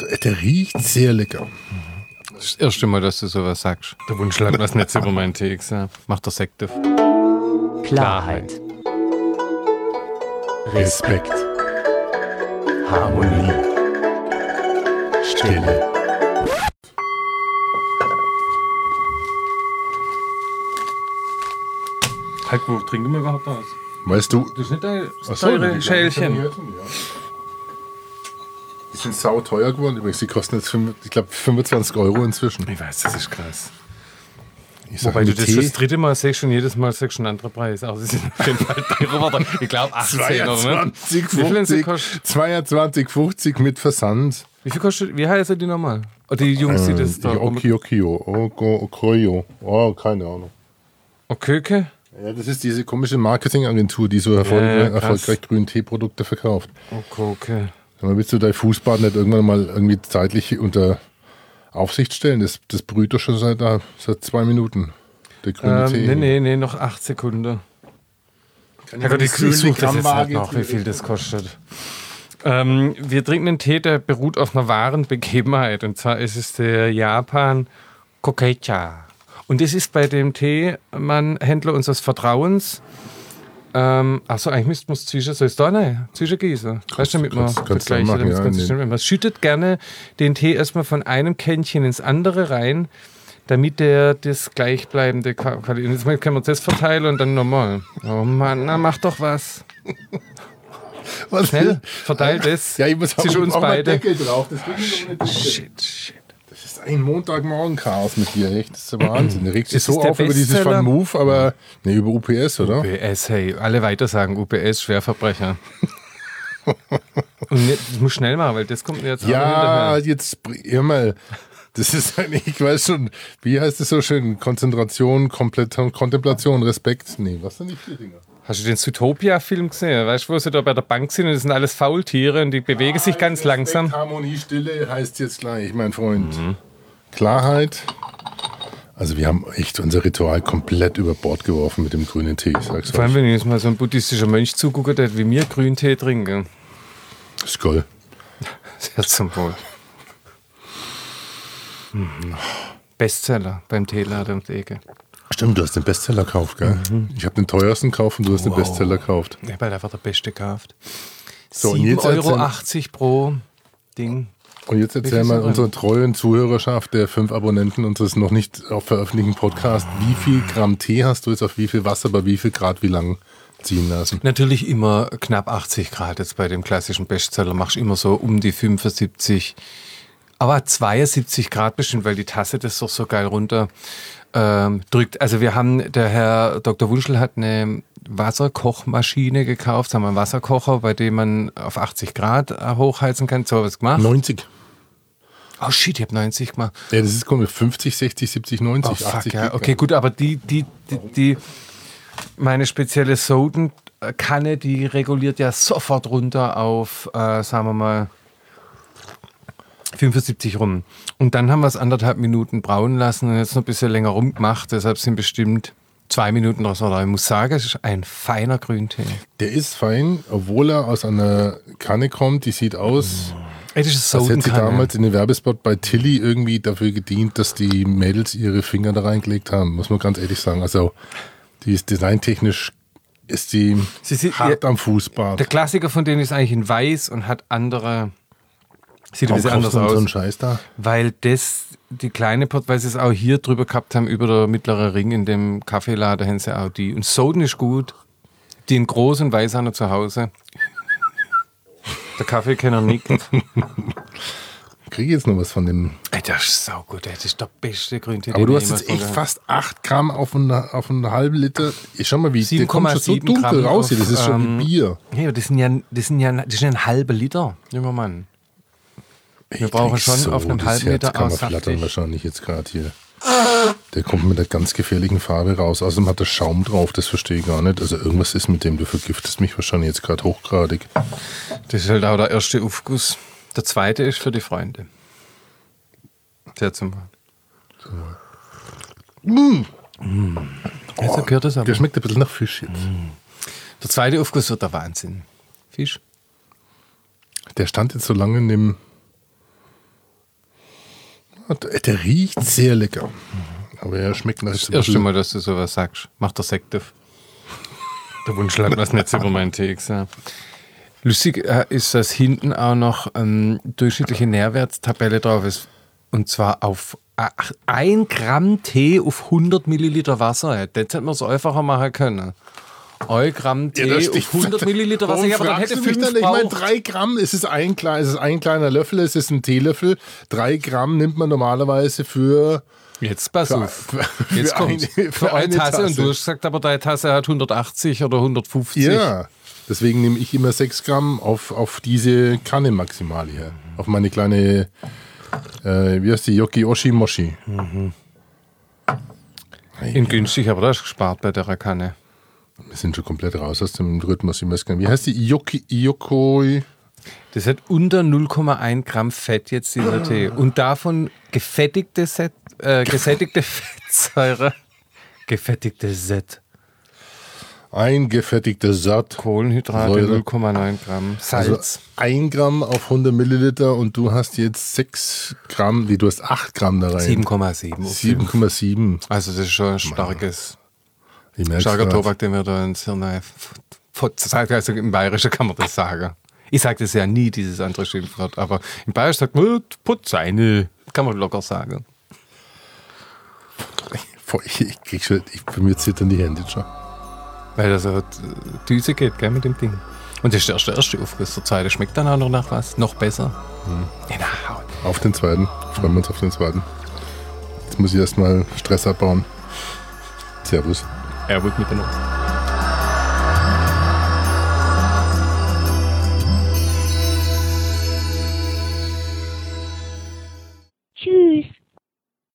der, der riecht sehr lecker. Das ist das erste Mal, dass du sowas sagst. Der Wunsch lag was nicht über meinen Tee gesagt. Macht der Sekt auf. Klarheit, Respekt, Harmonie, Stille. Halt, wo trinken wir überhaupt aus? Weißt du, Das ist nicht dein so, Schälchen. Ja. Sind sau teuer geworden. Übrigens, die kosten jetzt, ich glaube, 25 Euro inzwischen. Ich weiß, das ist krass. Ich Wobei du das Tee- schon das dritte Mal sagst und jedes Mal sagst du einen anderen Preis. Aber sie sind auf jeden Fall teurer geworden. Ich glaube 18 oder ne? 22, Wie viel denn sie 50, kostet? 22, 50 mit Versand. Wie viel kostet, wie heißen die nochmal? Oh, die Jungs, die das da. Okio, Okio, Oko, Okoyo. Oh, keine Ahnung. Oköke? Ja, das ist diese komische Marketingagentur, die so erfolg Ja, erfolgreich grünen Teeprodukte verkauft. Okoke. Sag mal, willst du dein Fußbad nicht irgendwann mal irgendwie zeitlich unter Aufsicht stellen? Das, das brüht doch schon seit, äh, seit zwei Minuten. Der grüne Ähm, Tee. nee, nee, nee, noch 8 Sekunden. Kann Ja, Gott, ich grüne suche das jetzt halt noch, wie viel das kostet. Ähm, wir trinken einen Tee, der beruht auf einer wahren Begebenheit. Und zwar ist es der Japan Kokecha. Und das ist bei dem Teemann-Händler unseres Vertrauens. Ähm, achso, eigentlich müsste man es zwischen, soll es da rein? Zwischengießen? Weißt du, damit man vergleichen, machen, ja, ganz schnell- Man schüttet gerne den Tee erstmal von einem Kännchen ins andere rein, damit der das gleichbleibende Qua- Qualität. Jetzt können wir das verteilen und dann nochmal. Oh Mann, na mach doch was. Was Schnell, verteilt es Ja, ich muss auch, zwischen uns auch beide. Deckel drauf. Shit, shit. Ist ein Montagmorgen-Chaos mit dir, echt. Das ist der Wahnsinn. Dich Ist es so der auf über dieses? Van Move, aber nee, über UPS, oder? UPS, hey, alle weiter sagen UPS, Schwerverbrecher. und das muss schnell machen, weil das kommt mir jetzt Ja, jetzt hör mal. Das ist eigentlich, ich weiß schon, wie heißt es so schön? Konzentration, Komplett, Kontemplation, Respekt. Nee, was sind die vier Dinger? Hast du den Zootopia-Film gesehen? Weißt du, wo sie da bei der Bank sind und das sind alles Faultiere und die bewegen sich ganz Respekt, langsam? Harmonie, Stille heißt jetzt gleich, mein Freund. Klarheit. Also wir haben echt unser Ritual komplett über Bord geworfen mit dem grünen Tee. Ich sag's Vor allem, wenn jetzt mal so ein buddhistischer Mönch zugucke, der wie mir Grüntee trinken. Skoll. Sehr zum Wohl. Mhm. Bestseller beim Teeladen um die Ecke. Stimmt, du hast den Bestseller gekauft, gell? Ich habe den teuersten gekauft und du hast den Bestseller gekauft. Ich habe halt einfach der Beste gekauft. So, und 7,80 jetzt Euro pro Ding. Und jetzt erzähl mal unserer treuen Zuhörerschaft der fünf Abonnenten unseres noch nicht auf veröffentlichten Podcast, wie viel Gramm Tee hast du jetzt auf wie viel Wasser, bei wie viel Grad, wie lang ziehen lassen? Natürlich immer knapp 80 Grad jetzt bei dem klassischen Bestseller. Machst immer so um die 75. Aber 72 Grad bestimmt, weil die Tasse das doch so geil runter ähm, drückt. Also wir haben, der Herr Dr. Wunschel hat eine Wasserkochmaschine gekauft, haben wir einen Wasserkocher, bei dem man auf 80 Grad hochheizen kann. So was gemacht. 90. Oh shit, ich habe 90 gemacht. Ja, das ist komisch. 50, 60, 70, 90, Oh, fuck, 80. ja. Okay, gut, aber die, die, die, die meine spezielle Soden-Kanne, die reguliert ja sofort runter auf, äh, sagen wir mal, 75 rum. Und dann haben wir es anderthalb Minuten brauen lassen und jetzt noch ein bisschen länger rumgemacht. Deshalb sind bestimmt zwei Minuten draus. Oder ich muss sagen, es ist ein feiner Grüntee. Der ist fein, obwohl er aus einer Kanne kommt, die sieht aus, Ey, das ist als hätte sie damals in den Werbespot bei Tilly irgendwie dafür gedient, dass die Mädels ihre Finger da reingelegt haben, muss man ganz ehrlich sagen. Also, die ist designtechnisch, ist die Sie sieht- hart am Fußbad. Der Klassiker von denen ist eigentlich in weiß und hat andere. Sieht ein Warum bisschen kaufst anders aus. so einen Scheiß da? Weil das, die kleine Pot, weil sie es auch hier drüber gehabt haben, über der mittlere Ring in dem Kaffeeladen, haben sie auch die. Und Soden ist gut. Die in groß und weiß haben wir zu Hause. Der Kaffeekenner nickt. Kriege jetzt noch was von dem. Ey, das ist saugut, das ist der beste Grüntee. Aber du hast jetzt echt fast 8 Gramm auf einen, auf einen halben Liter. Ich schau mal, wie der kommt schon so 7,7 dunkel Gramm raus hier. Das ist schon ähm, wie Bier. Ja, das sind ja, das sind ja, das ist ja ein halber Liter, junger Mann. Wir Ich brauchen schon auf einem halben Liter kann man flattern wahrscheinlich jetzt gerade hier. Der kommt mit einer ganz gefährlichen Farbe raus. Außerdem hat er Schaum drauf, das verstehe ich gar nicht. Also irgendwas ist mit dem, du vergiftest mich wahrscheinlich jetzt gerade hochgradig. Das ist halt auch der erste Aufguss. Der zweite ist für die Freunde. Sehr zum Wohl. Mm. Jetzt gehört das aber. Der schmeckt ein bisschen nach Fisch jetzt. Der zweite Aufguss wird der Wahnsinn. Fisch. Der stand jetzt so lange in dem der, der riecht sehr lecker. Aber er schmeckt nach Das erste Mal, dass du sowas sagst. Mach der Sekt auf. Der Wunschland was nicht über meinen Tee gesagt. Lustig äh, ist, dass hinten auch noch ähm, durchschnittliche Nährwertstabelle drauf ist. Und zwar auf 1 Gramm Tee auf 100 Milliliter Wasser. Das hätte man es einfacher machen können. 1 Gramm Tee das- auf 100 Milliliter Wasser. Ja, aber dann hätte fünf dann? Ich meine, drei Gramm, es ist ein, es ist ein kleiner Löffel, es ist ein Teelöffel. Drei Gramm nimmt man normalerweise für Jetzt pass Für- auf. für Jetzt eine- kommt's. für Für eine eine Tasse. Und Tasse. du hast gesagt, aber deine Tasse hat 180 oder 150. Ja, deswegen nehme ich immer 6 Gramm auf, auf diese Kanne maximal hier. Auf meine kleine, äh, wie heißt die, Yoki Oshi Moshi. In günstig, aber da hast du gespart bei der Kanne. Wir sind schon komplett raus aus dem Rhythmus. Ich weiß gar nicht, Wie heißt die? Yoki, Yokoi? Das hat unter 0,1 Gramm Fett jetzt dieser Tee. Und davon gefettigte, Set, äh, gesättigte Fettsäure. Gefettigte Set. Eingefettigte Satt. Kohlenhydrate Säure. 0,9 Gramm. Also Salz. 1 Gramm auf 100 Milliliter und du hast jetzt 6 Gramm, nee, du hast 8 Gramm da rein. 7,7. auf fünf. 7,7. Also das ist schon ein starkes, starker. Tobak, den wir da ins Hirn. Also im Bayerischen kann man das sagen. Ich sage das ja nie, dieses andere Schimpfwort, aber im Bayerisch sagt man, putz eine. Kann man locker sagen. Ich, ich krieg schon, ich, bei mir zittern die Hände schon. Weil das so äh, Düse geht, gell, mit dem Ding. Und das ist erst der erste Aufguss der zweite. Schmeckt dann auch noch nach was? Noch besser? Genau. Auf den zweiten. Freuen wir uns auf den zweiten. Jetzt muss ich erstmal Stress abbauen. Servus. Er wird mit der Not.